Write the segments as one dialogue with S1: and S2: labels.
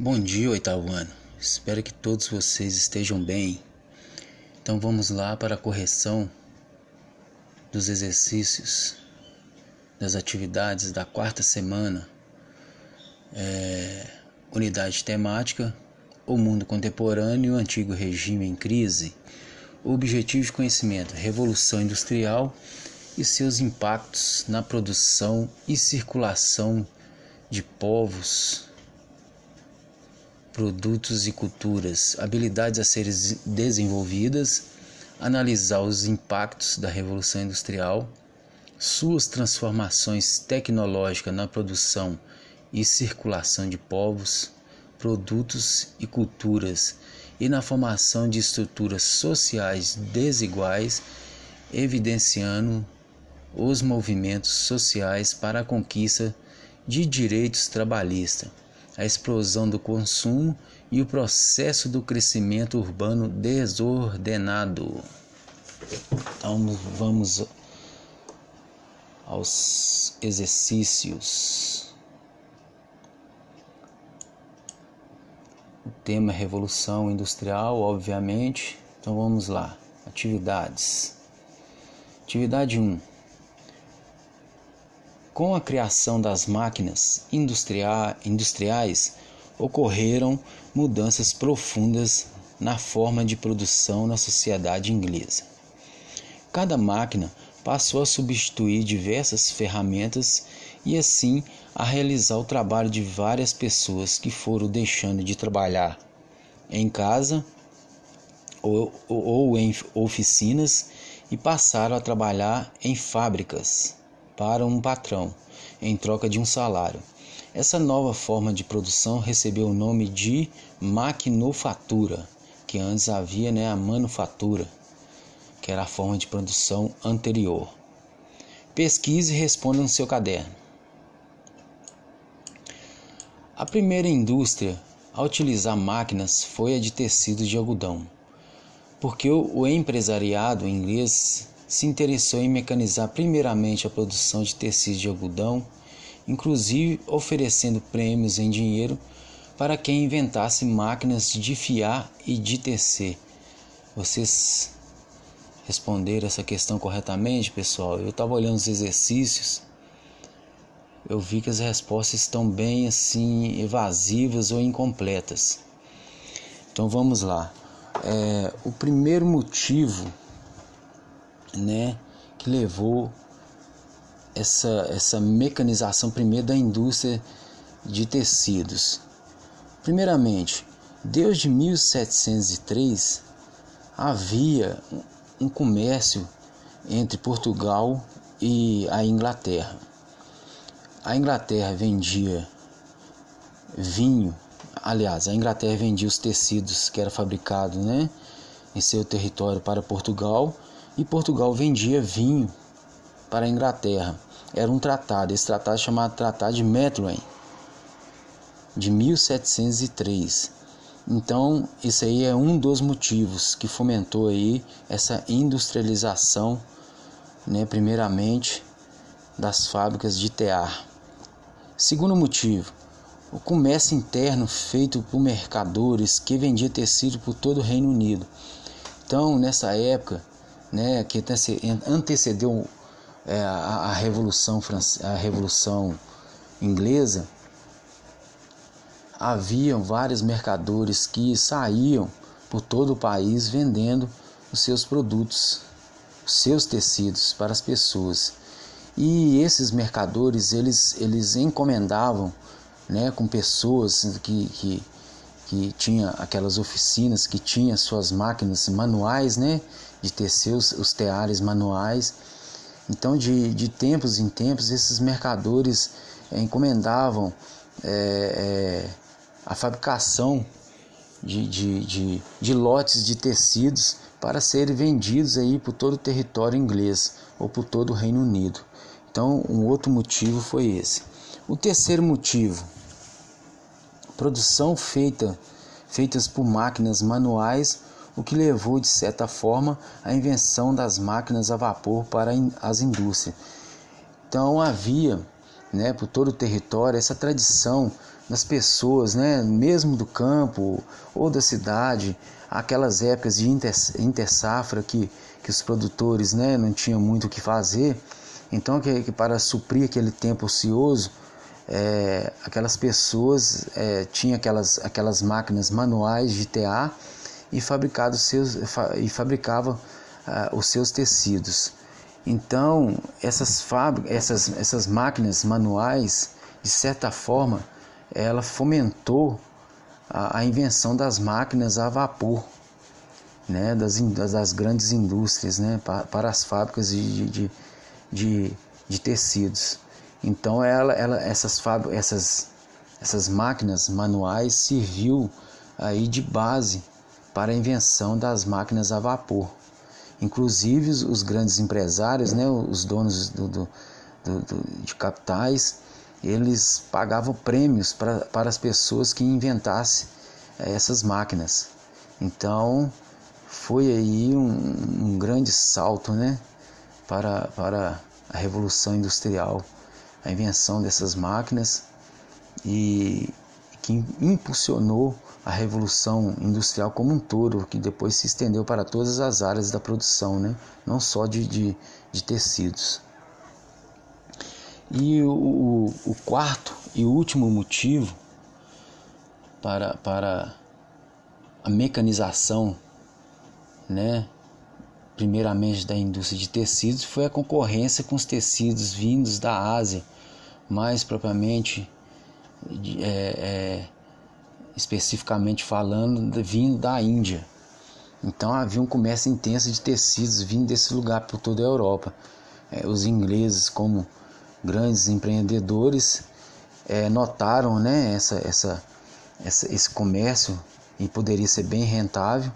S1: Bom dia, oitavo ano. Espero que todos vocês estejam bem. Então vamos lá para a correção dos exercícios das atividades da quarta semana. É, unidade temática: O mundo contemporâneo e o antigo regime em crise. Objetivo de conhecimento: Revolução Industrial e seus impactos na produção e circulação de povos produtos e culturas, habilidades a serem desenvolvidas, analisar os impactos da Revolução Industrial, suas transformações tecnológicas na produção e circulação de povos, produtos e culturas e na formação de estruturas sociais desiguais, evidenciando os movimentos sociais para a conquista de direitos trabalhistas a explosão do consumo e o processo do crescimento urbano desordenado. Então vamos aos exercícios. O tema é Revolução Industrial, obviamente. Então vamos lá. Atividades. Atividade 1. Com a criação das máquinas industriais, ocorreram mudanças profundas na forma de produção na sociedade inglesa. Cada máquina passou a substituir diversas ferramentas e assim a realizar o trabalho de várias pessoas que foram deixando de trabalhar em casa ou, ou em oficinas e passaram a trabalhar em fábricas para um patrão, em troca de um salário. Essa nova forma de produção recebeu o nome de maquinofatura, que antes havia né, a manufatura, que era a forma de produção anterior. Pesquise e responda no seu caderno. A primeira indústria a utilizar máquinas foi a de tecidos de algodão, porque o empresariado inglês se interessou em mecanizar primeiramente a produção de tecidos de algodão, inclusive oferecendo prêmios em dinheiro para quem inventasse máquinas de fiar e de tecer. Vocês responderam essa questão corretamente, pessoal? Eu estava olhando os exercícios, eu vi que as respostas estão bem assim evasivas ou incompletas. Então vamos lá. É, o primeiro motivo né, que levou essa, essa mecanização primeiro da indústria de tecidos. Primeiramente, desde 1703 havia um comércio entre Portugal e a Inglaterra. A Inglaterra vendia vinho, aliás, a Inglaterra vendia os tecidos que era fabricado, né, em seu território para Portugal e Portugal vendia vinho para a Inglaterra. Era um tratado, esse tratado chamado Tratado de Methuen, de 1703. Então, isso aí é um dos motivos que fomentou aí essa industrialização, né, primeiramente das fábricas de tear. Segundo motivo, o comércio interno feito por mercadores que vendia tecido por todo o Reino Unido. Então, nessa época, né, que antecedeu é, a, a, revolução a revolução inglesa haviam vários mercadores que saíam por todo o país vendendo os seus produtos, os seus tecidos para as pessoas. E esses mercadores eles, eles encomendavam né, com pessoas que, que, que tinha aquelas oficinas que tinha suas máquinas manuais, né, de tecer os, os teares manuais. Então, de, de tempos em tempos, esses mercadores é, encomendavam é, é, a fabricação de, de, de, de, lotes de tecidos para serem vendidos aí por todo o território inglês ou por todo o Reino Unido. Então, um outro motivo foi esse. O terceiro motivo, produção feita feitas por máquinas manuais o que levou, de certa forma, à invenção das máquinas a vapor para as indústrias. Então havia né, por todo o território, essa tradição das pessoas, né, mesmo do campo ou da cidade, aquelas épocas de inter, inter safra que, que os produtores né, não tinham muito o que fazer, então que, que para suprir aquele tempo ocioso, é, aquelas pessoas é, tinham aquelas, aquelas máquinas manuais de tear e, fabricado seus, e fabricavam ah, os seus tecidos. Então, essas, essas, essas máquinas manuais, de certa forma, ela fomentou a, a invenção das máquinas a vapor, né, das, das grandes indústrias, né, para, para as fábricas de, de, de, de tecidos. Então, ela, ela, essas, essas, essas máquinas manuais serviu aí de base para a invenção das máquinas a vapor. Inclusive os, grandes empresários, né, os donos do, do, do, de capitais, eles pagavam prêmios para, para as pessoas que inventassem eh, essas máquinas. Então foi aí um, um grande salto né, para, para a Revolução Industrial, a invenção dessas máquinas e que impulsionou a revolução industrial como um todo, que depois se estendeu para todas as áreas da produção, né? não só de, de, de tecidos. E o, o quarto e último motivo para, para a mecanização, né? primeiramente da indústria de tecidos, foi a concorrência com os tecidos vindos da Ásia, mais propriamente é, é, especificamente falando, vindo da Índia. Então havia um comércio intenso de tecidos vindo desse lugar por toda a Europa. É, os ingleses, como grandes empreendedores, é, notaram né, essa, essa, essa, esse comércio e poderia ser bem rentável.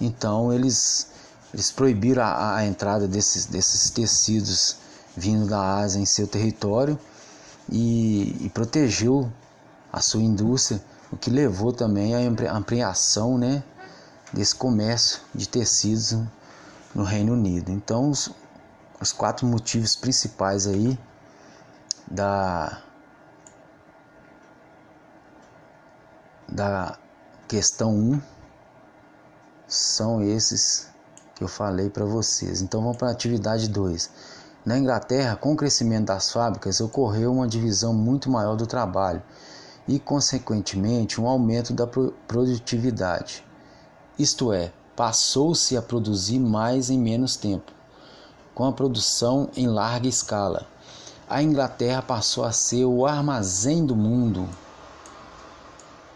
S1: Então eles, eles proibiram a, a entrada desses, desses tecidos vindo da Ásia em seu território e, e protegeu a sua indústria o que levou também à ampliação né, desse comércio de tecidos no Reino Unido. Então, os, os quatro motivos principais aí da, da questão 1 são esses que eu falei para vocês. Então vamos para a atividade 2. Na Inglaterra, com o crescimento das fábricas, ocorreu uma divisão muito maior do trabalho e, consequentemente, um aumento da produtividade. Isto é, passou-se a produzir mais em menos tempo, com a produção em larga escala. A Inglaterra passou a ser o armazém do mundo.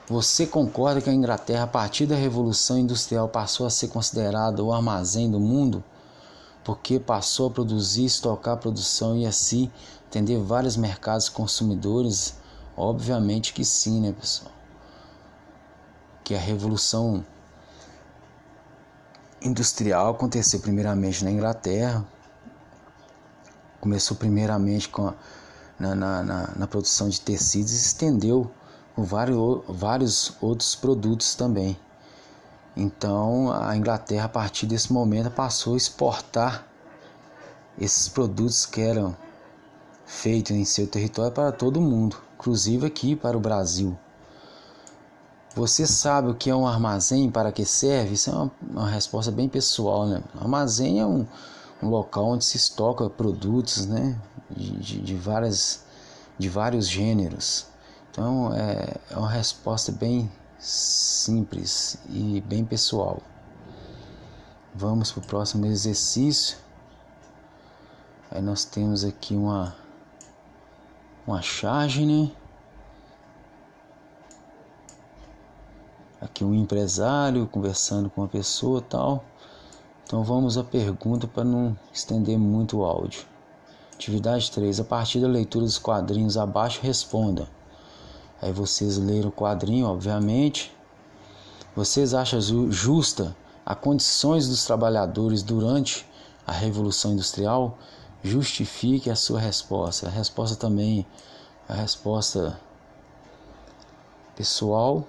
S1: Você concorda que a Inglaterra, a partir da Revolução Industrial, passou a ser considerada o armazém do mundo? Porque passou a produzir, estocar a produção e assim atender vários mercados consumidores Obviamente que sim, né, pessoal? Que a revolução industrial aconteceu primeiramente na Inglaterra, começou primeiramente com a, na, na, na, na, produção de tecidos e estendeu com vários, vários outros produtos também. Então a Inglaterra, a partir desse momento, passou a exportar esses produtos que eram feitos em seu território para todo o mundo inclusive aqui para o Brasil. Você sabe o que é um armazém, para que serve? Isso é uma, uma resposta bem pessoal, né? Armazém é um, um local onde se estoca produtos, né? De, de, de, várias, de vários gêneros. Então é, é uma resposta bem simples e bem pessoal. Vamos para o próximo exercício. Aí nós temos aqui uma uma charge, né? Aqui um empresário conversando com uma pessoa tal. Então vamos à pergunta para não estender muito o áudio. Atividade 3. A partir da leitura dos quadrinhos abaixo, responda. Aí vocês leram o quadrinho, obviamente. Vocês acham justa a condições dos trabalhadores durante a Revolução Industrial? Justifique a sua resposta. A resposta também, a resposta pessoal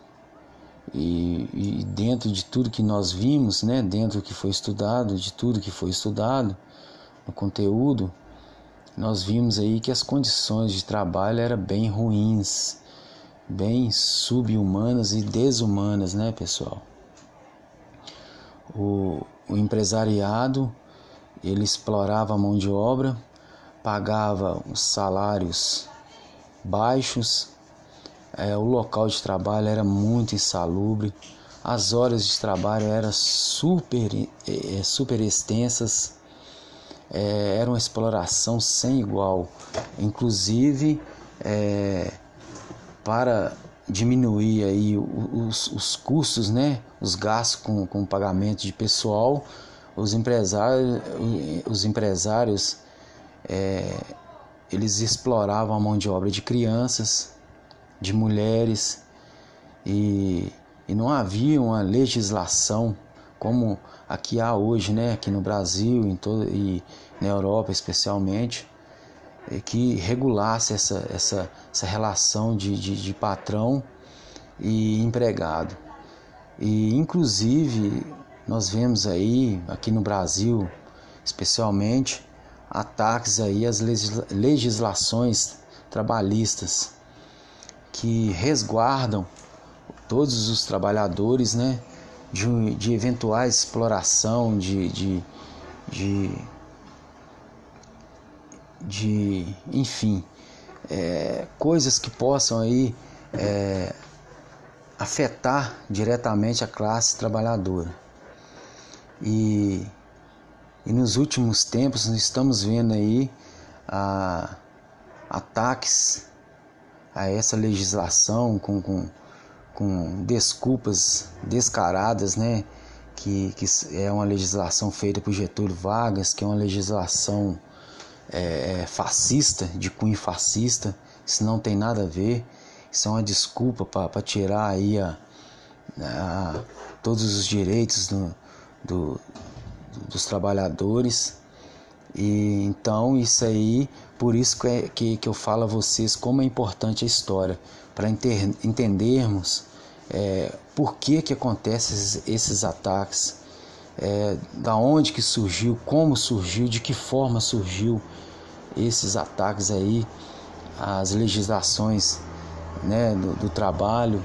S1: e, e, dentro de tudo que nós vimos, né, dentro do que foi estudado, de tudo que foi estudado, no conteúdo, nós vimos aí que as condições de trabalho eram bem ruins, bem subhumanas e desumanas, né, pessoal? O, o empresariado ele explorava a mão de obra, pagava os salários baixos, é, o local de trabalho era muito insalubre, as horas de trabalho eram super, é, é super extensas, é, era uma exploração sem igual, inclusive é, para diminuir aí os, os custos, né, os gastos com, com pagamento de pessoal, os empresários, os empresários é, eles exploravam a mão de obra de crianças, de mulheres e, e não havia uma legislação como aqui há hoje, né, aqui no Brasil em todo, e na Europa especialmente, que regulasse essa, essa, essa relação de, de, de patrão e empregado. E inclusive nós vemos aí, aqui no Brasil, especialmente, ataques aí às legislações trabalhistas que resguardam todos os trabalhadores né, de, de eventuais exploração, de, de, de, de enfim, é, coisas que possam aí é, afetar diretamente a classe trabalhadora. E, e nos últimos tempos nós estamos vendo aí a, ataques a essa legislação com, com, com desculpas descaradas, né? Que, que é uma legislação feita por Getúlio Vargas, que é uma legislação é, é fascista, de cunho fascista, isso não tem nada a ver, isso é uma desculpa para tirar aí a, a, todos os direitos do, do, dos trabalhadores. E então isso aí, por isso que, é, que, que eu falo a vocês como é importante a história, para entendermos é, por que, que acontecem esses, esses ataques, é, da onde que surgiu, como surgiu, de que forma surgiu esses ataques aí, as legislações né, do, do trabalho,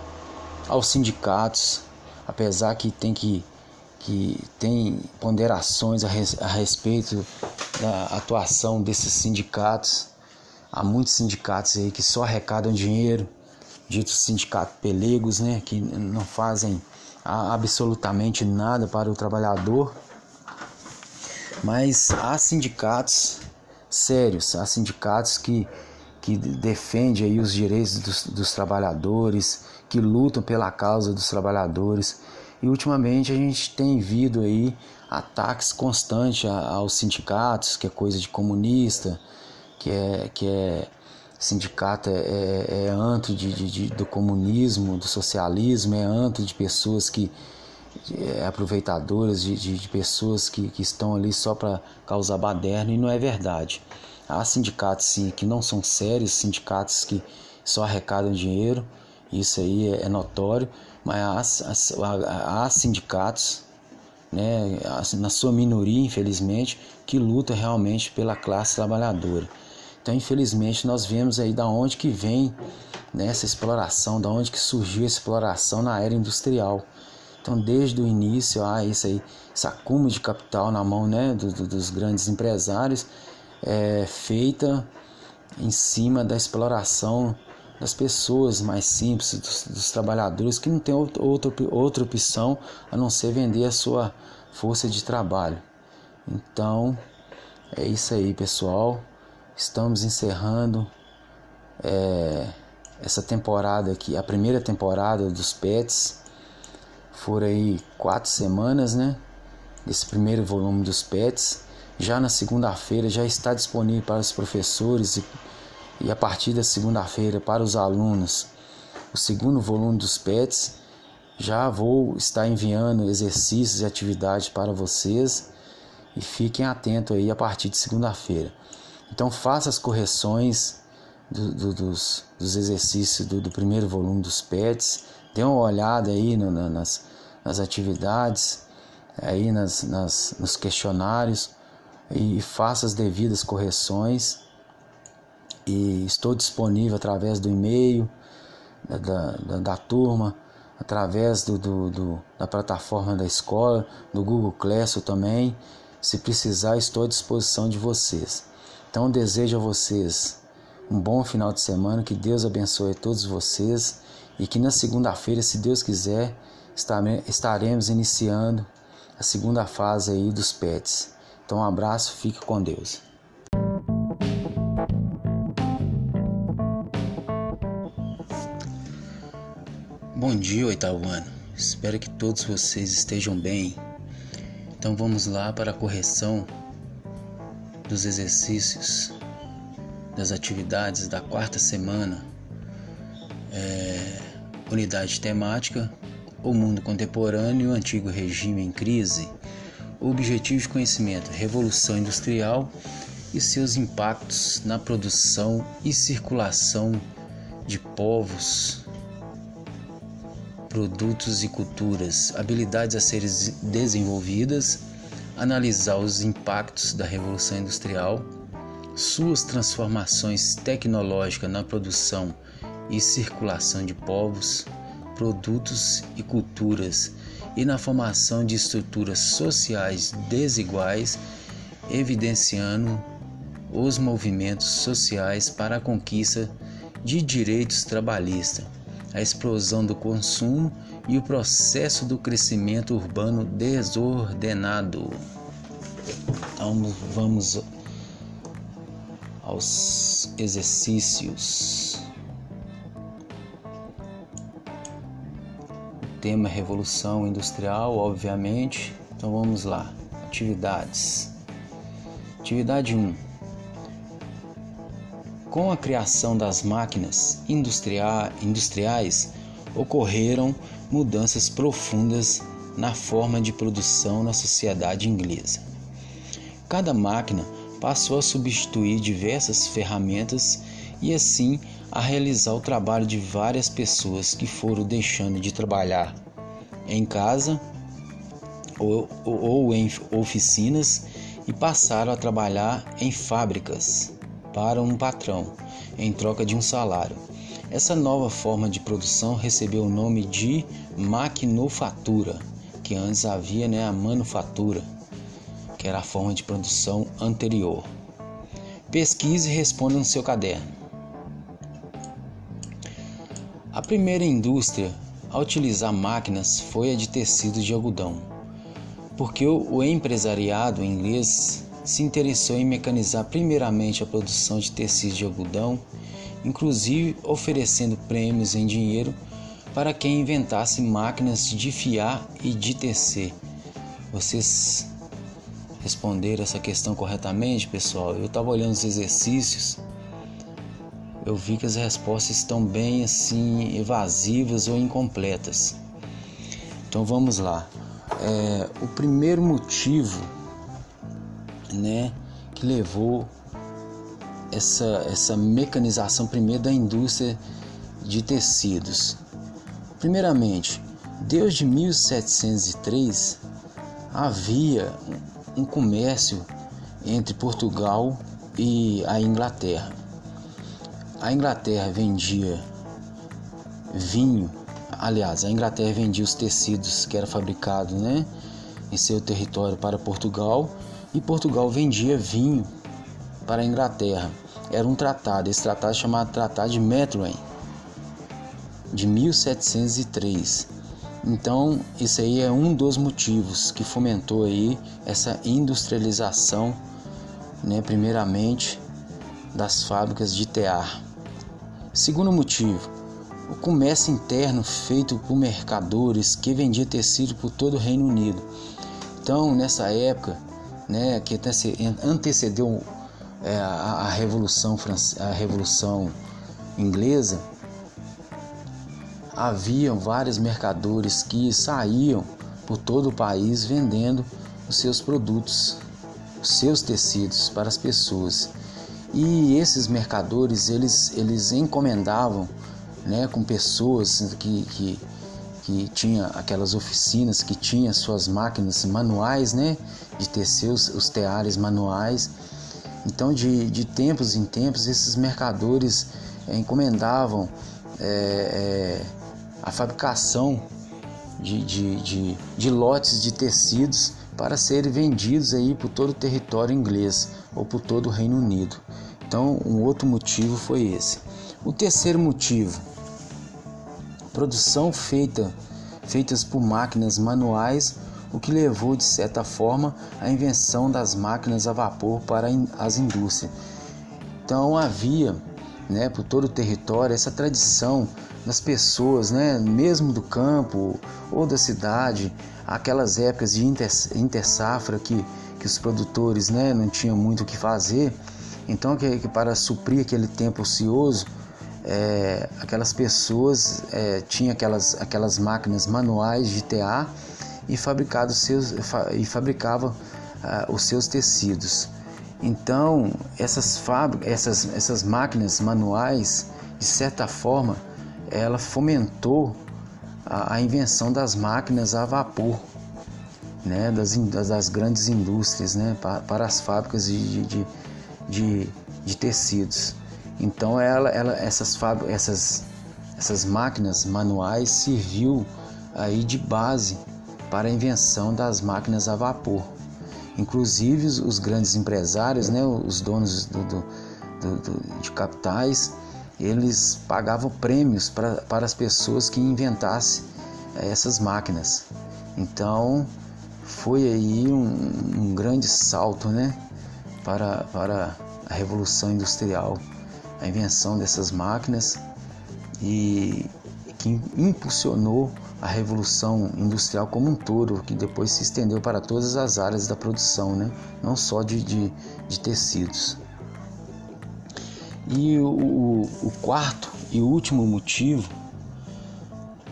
S1: aos sindicatos, apesar que tem que que tem ponderações a, res, a respeito da atuação desses sindicatos. Há muitos sindicatos aí que só arrecadam dinheiro, ditos sindicatos pelegos, né, que não fazem absolutamente nada para o trabalhador. Mas há sindicatos sérios, há sindicatos que, que defendem aí os direitos dos, dos trabalhadores, que lutam pela causa dos trabalhadores e ultimamente a gente tem visto aí ataques constantes aos sindicatos, que é coisa de comunista, que é, que é sindicato é, é, é antro de, de, de, do comunismo, do socialismo, é antro de pessoas que é, aproveitadoras de, de, de, pessoas que, que estão ali só para causar baderna e não é verdade. Há sindicatos sim que não são sérios, sindicatos que só arrecadam dinheiro, isso aí é, é notório, mas há, há, sindicatos, né, na sua minoria, infelizmente, que luta realmente pela classe trabalhadora. Então, infelizmente, nós vemos aí da onde que vem né, essa exploração, da onde que surgiu a exploração na era industrial. Então, desde o início, há isso aí, esse acúmulo de capital na mão né, do, do, dos grandes empresários, é, feita em cima da exploração das pessoas mais simples, dos, dos trabalhadores que não tem outra, outra opção a não ser vender a sua força de trabalho. Então é isso aí, pessoal. Estamos encerrando é, essa temporada aqui, a primeira temporada dos Pets. Foram aí quatro semanas, né? Desse primeiro volume dos Pets. Já na segunda-feira já está disponível para os professores e e a partir da segunda-feira para os alunos o segundo volume dos PETs. Já vou estar enviando exercícios e atividades para vocês e fiquem atentos aí a partir de segunda-feira. Então faça as correções do, do, dos, dos, exercícios do, do, primeiro volume dos PETs, dê uma olhada aí no, na, nas, nas atividades, aí nas, nas, nos questionários e faça as devidas correções e estou disponível através do e-mail da, da, da turma, através do, do, do, da plataforma da escola, do Google Classroom também. Se precisar, estou à disposição de vocês. Então, desejo a vocês um bom final de semana, que Deus abençoe todos vocês e que na segunda-feira, se Deus quiser, estaremos iniciando a segunda fase aí dos pets. Então, um abraço, fique com Deus. Bom dia, oitavo ano. Espero que todos vocês estejam bem. Então vamos lá para a correção dos exercícios das atividades da quarta semana. É, unidade temática: O mundo contemporâneo e o antigo regime em crise. Objetivo de conhecimento: Revolução Industrial e seus impactos na produção e circulação de povos produtos e culturas, habilidades a serem desenvolvidas, analisar os impactos da Revolução Industrial, suas transformações tecnológicas na produção e circulação de povos, produtos e culturas e na formação de estruturas sociais desiguais, evidenciando os movimentos sociais para a conquista de direitos trabalhistas a explosão do consumo e o processo do crescimento urbano desordenado. Então vamos aos exercícios. O tema é Revolução Industrial, obviamente. Então vamos lá. Atividades. Atividade 1 com a criação das máquinas industriais, ocorreram mudanças profundas na forma de produção na sociedade inglesa. Cada máquina passou a substituir diversas ferramentas e assim a realizar o trabalho de várias pessoas que foram deixando de trabalhar em casa ou, ou em oficinas e passaram a trabalhar em fábricas para um patrão em troca de um salário. Essa nova forma de produção recebeu o nome de maquinofatura, que antes havia né, a manufatura, que era a forma de produção anterior. Pesquise e responda no seu caderno. A primeira indústria a utilizar máquinas foi a de tecido de algodão, porque o empresariado inglês se interessou em mecanizar primeiramente a produção de tecidos de algodão, inclusive oferecendo prêmios em dinheiro para quem inventasse máquinas de fiar e de tecer. Vocês responderam essa questão corretamente, pessoal? Eu estava olhando os exercícios, eu vi que as respostas estão bem assim evasivas ou incompletas. Então vamos lá. É, o primeiro motivo né, que levou essa, essa mecanização primeiro da indústria de tecidos. Primeiramente, desde 1703 havia um comércio entre Portugal e a Inglaterra. A Inglaterra vendia vinho, aliás, a Inglaterra vendia os tecidos que era fabricado, né, em seu território para Portugal e Portugal vendia vinho para a Inglaterra. Era um tratado, esse tratado chamado Tratado de Methuen, de 1703. Então, isso aí é um dos motivos que fomentou aí essa industrialização, né, primeiramente das fábricas de tear. Segundo motivo, o comércio interno feito por mercadores que vendiam tecido por todo o Reino Unido. Então, nessa época, né, que antecedeu é, a, a, revolução a revolução inglesa haviam vários mercadores que saíam por todo o país vendendo os seus produtos, os seus tecidos para as pessoas. E esses mercadores eles, eles encomendavam né, com pessoas que, que que tinha aquelas oficinas que tinha suas máquinas manuais, né, de tecer os, os teares manuais. Então, de, de tempos em tempos, esses mercadores é, encomendavam é, é, a fabricação de, de, de, de, lotes de tecidos para serem vendidos aí por todo o território inglês ou por todo o Reino Unido. Então, um outro motivo foi esse. O terceiro motivo, produção feita feitas por máquinas manuais, o que levou de certa forma à invenção das máquinas a vapor para as indústrias. Então havia, né, por todo o território essa tradição das pessoas, né, mesmo do campo ou da cidade, aquelas épocas de inter, inter safra que, que os produtores, né, não tinham muito o que fazer, então que, que para suprir aquele tempo ocioso é, aquelas pessoas é, tinham aquelas, aquelas máquinas manuais de TA e, seus, e fabricava uh, os seus tecidos. Então, essas, essas, essas máquinas manuais, de certa forma, ela fomentou a, a invenção das máquinas a vapor, né, das, das grandes indústrias, né, para, para as fábricas de, de, de, de tecidos. Então ela, ela essas, essas, essas máquinas manuais serviu aí de base para a invenção das máquinas a vapor. Inclusive os, grandes empresários, né, os donos do, do, do, de capitais, eles pagavam prêmios para, para as pessoas que inventassem eh, essas máquinas. Então foi aí um, um grande salto né, para, para a Revolução Industrial a invenção dessas máquinas e que impulsionou a revolução industrial como um todo, que depois se estendeu para todas as áreas da produção, né? não só de, de, de tecidos. E o, o, quarto e último motivo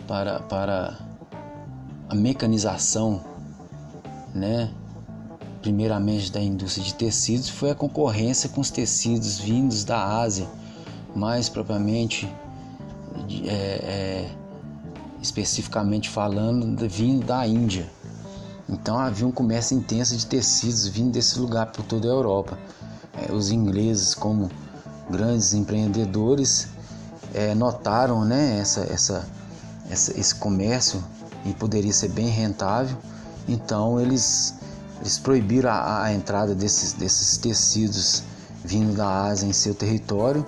S1: para, para a mecanização, né? Primeiramente da indústria de tecidos, foi a concorrência com os tecidos vindos da Ásia, mais propriamente, é, é, especificamente falando, vindo da Índia. Então havia um comércio intenso de tecidos vindo desse lugar por toda a Europa. É, os ingleses, como grandes empreendedores, é, notaram né, essa, essa, essa, esse comércio e poderia ser bem rentável. Então eles eles proibiram a, a entrada desses, desses tecidos vindo da Ásia em seu território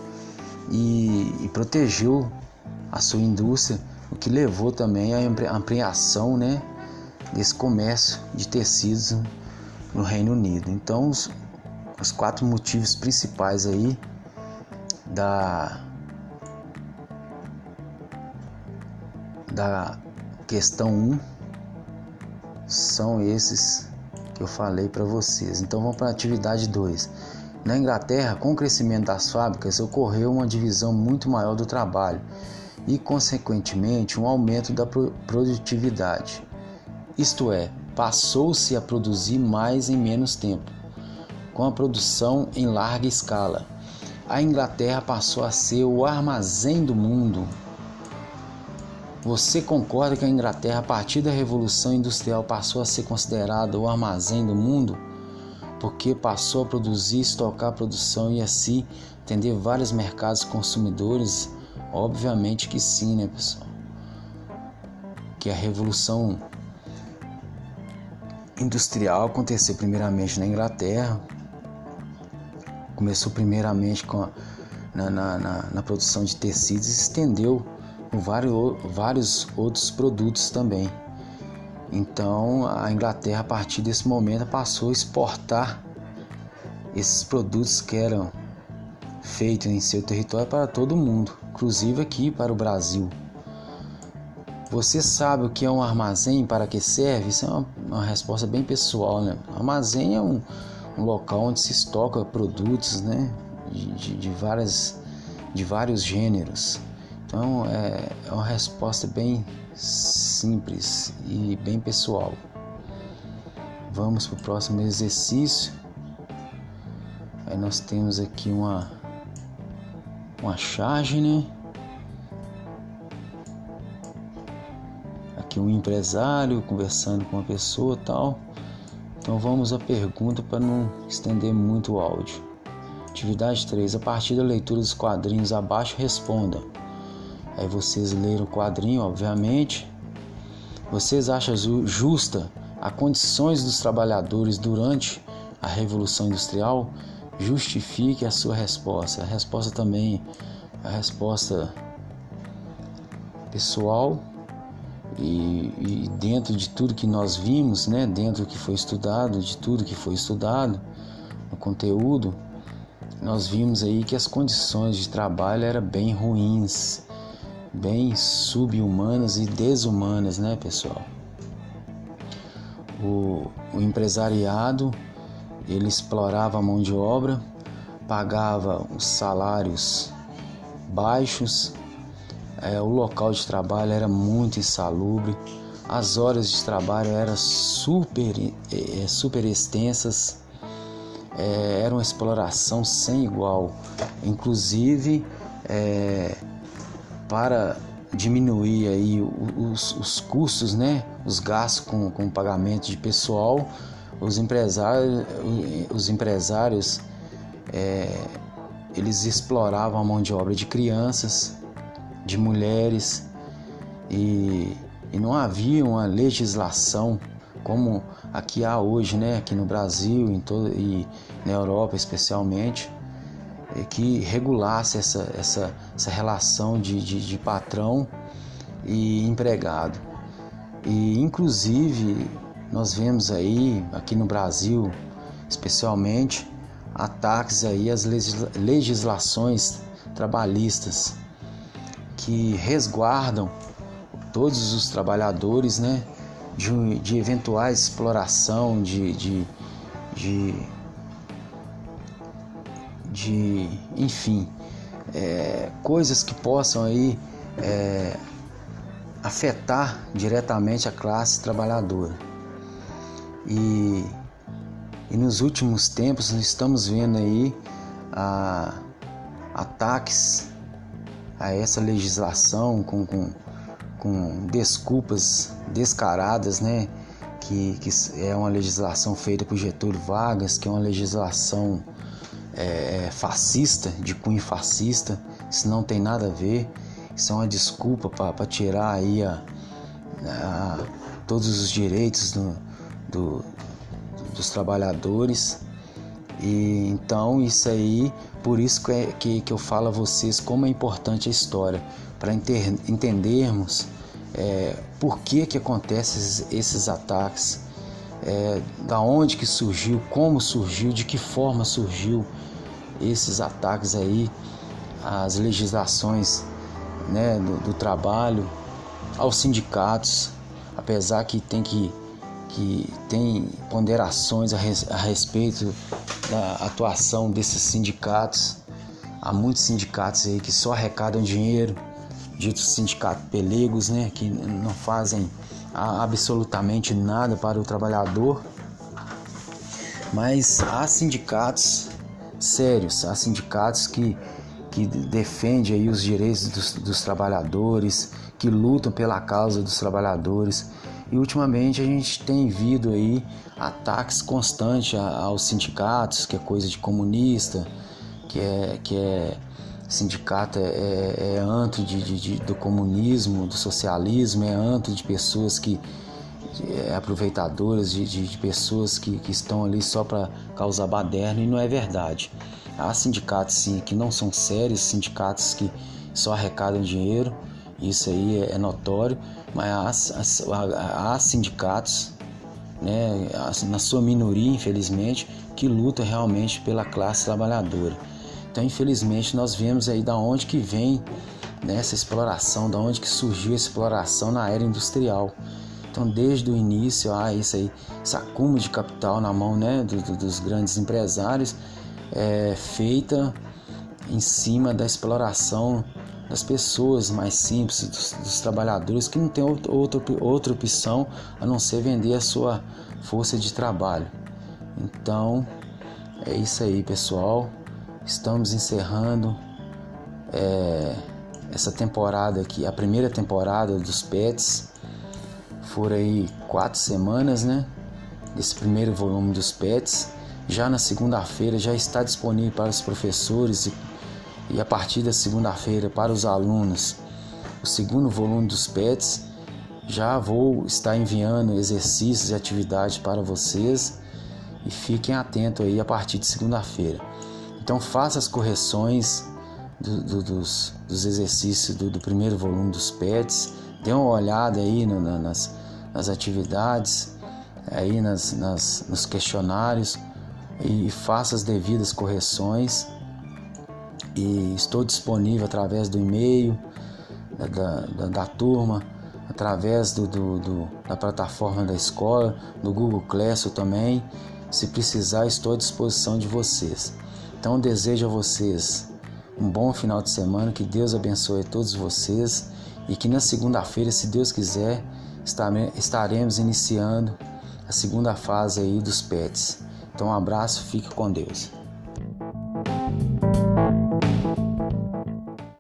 S1: e, e protegeu a sua indústria, o que levou também à ampliação né, desse comércio de tecidos no Reino Unido. Então, os, os quatro motivos principais aí da, da questão 1 um são esses que eu falei para vocês. Então vamos para a atividade 2. Na Inglaterra, com o crescimento das fábricas, ocorreu uma divisão muito maior do trabalho e, consequentemente, um aumento da produtividade. Isto é, passou-se a produzir mais em menos tempo, com a produção em larga escala. A Inglaterra passou a ser o armazém do mundo você concorda que a Inglaterra, a partir da Revolução Industrial, passou a ser considerada o armazém do mundo? Porque passou a produzir, estocar a produção e assim atender vários mercados consumidores? Obviamente que sim, né, pessoal? Que a Revolução Industrial aconteceu primeiramente na Inglaterra, começou primeiramente com a, na, na, na, na produção de tecidos e estendeu com vários, outros produtos também. Então a Inglaterra a partir desse momento passou a exportar esses produtos que eram feitos em seu território para todo mundo, inclusive aqui para o Brasil. Você sabe o que é um armazém, para que serve? Isso é uma, uma resposta bem pessoal, né? Armazém é um, um local onde se estoca produtos, né? De, de, de, várias, de vários gêneros. Então é, é uma resposta bem simples e bem pessoal. Vamos para o próximo exercício. Aí nós temos aqui uma uma charge, né? Aqui um empresário conversando com uma pessoa, tal. Então vamos à pergunta para não estender muito o áudio. Atividade 3. A partir da leitura dos quadrinhos abaixo, responda. Aí vocês leram o quadrinho, obviamente. Vocês acham justa a condições dos trabalhadores durante a Revolução Industrial? Justifique a sua resposta. A resposta também, a resposta pessoal e, e, dentro de tudo que nós vimos, né, dentro do que foi estudado, de tudo que foi estudado no conteúdo, nós vimos aí que as condições de trabalho eram bem ruins, bem subhumanas e desumanas, né, pessoal? O, o empresariado ele explorava a mão de obra, pagava os salários baixos, é, o local de trabalho era muito insalubre, as horas de trabalho eram super, é, é super extensas é, era uma exploração sem igual. Inclusive, é, para diminuir aí os, os, custos, né, os gastos com, com pagamento de pessoal, os empresários, os empresários é, eles exploravam a mão de obra de crianças, de mulheres e, e não havia uma legislação como aqui há hoje, né, aqui no Brasil em todo, e na Europa especialmente, que regulasse essa, essa, essa relação de, de, de patrão e empregado. E inclusive nós vemos aí aqui no Brasil, especialmente, ataques aí às legislações trabalhistas que resguardam todos os trabalhadores, né, de, de eventuais exploração, de, de, de, de enfim, é, coisas que possam aí é, afetar diretamente a classe trabalhadora. E, e nos últimos tempos nós estamos vendo aí a, ataques a essa legislação com, com com desculpas descaradas, né? Que, que é uma legislação feita por Getúlio Vargas, que é uma legislação é, é, fascista, de cunho fascista. Isso não tem nada a ver. Isso é uma desculpa para tirar aí a, a, todos os direitos do, do, dos trabalhadores. E então isso aí, por isso que, é, que, que eu falo a vocês como é importante a história, para entendermos é, por que, que acontecem esses, esses ataques, é, da onde que surgiu, como surgiu, de que forma surgiu esses ataques aí, as legislações né, do, do trabalho, aos sindicatos, apesar que tem que que tem ponderações a, res, a respeito da atuação desses sindicatos. Há muitos sindicatos aí que só arrecadam dinheiro ditos sindicatos pelegos, né, que não fazem absolutamente nada para o trabalhador. Mas há sindicatos sérios, há sindicatos que, que defendem aí os direitos dos, dos trabalhadores, que lutam pela causa dos trabalhadores. E ultimamente a gente tem visto aí ataques constantes aos sindicatos, que é coisa de comunista, que é, que é sindicato é, é, é antro de, de, de, do comunismo, do socialismo, é antro de pessoas que aproveitadoras, de, de, de, pessoas que, que estão ali só para causar baderna e não é verdade. Há sindicatos sim que não são sérios, sindicatos que só arrecadam dinheiro, isso aí é, é notório, mas há, há, há sindicatos, né, na sua minoria infelizmente, que lutam realmente pela classe trabalhadora. Então, infelizmente, nós vemos aí da onde que vem né, essa exploração, da onde que surgiu a exploração na era industrial. Então, desde o início, há isso aí, esse acúmulo de capital na mão né, do, do, dos grandes empresários, é, feita em cima da exploração das pessoas mais simples, dos, dos trabalhadores que não tem outra, outra opção a não ser vender a sua força de trabalho. Então, é isso aí, pessoal. Estamos encerrando é, essa temporada aqui, a primeira temporada dos Pets. Foram aí quatro semanas, né? Desse primeiro volume dos Pets. já na segunda-feira já está disponível para os professores e, e a partir da segunda-feira para os alunos o segundo volume dos PETs. Já vou estar enviando exercícios e atividades para vocês e fiquem atentos aí a partir de segunda-feira. Então faça as correções do, do, dos, dos, exercícios do, do, primeiro volume dos PETs, dê uma olhada aí no, na, nas, nas atividades, aí nas, nas, nos questionários e faça as devidas correções. E estou disponível através do e-mail da, da, da turma, através do, do, do, da plataforma da escola, do Google Classroom também. Se precisar, estou à disposição de vocês. Então, desejo a vocês um bom final de semana, que Deus abençoe todos vocês e que na segunda-feira, se Deus quiser, estaremos iniciando a segunda fase aí dos pets. Então, um abraço, fique com Deus.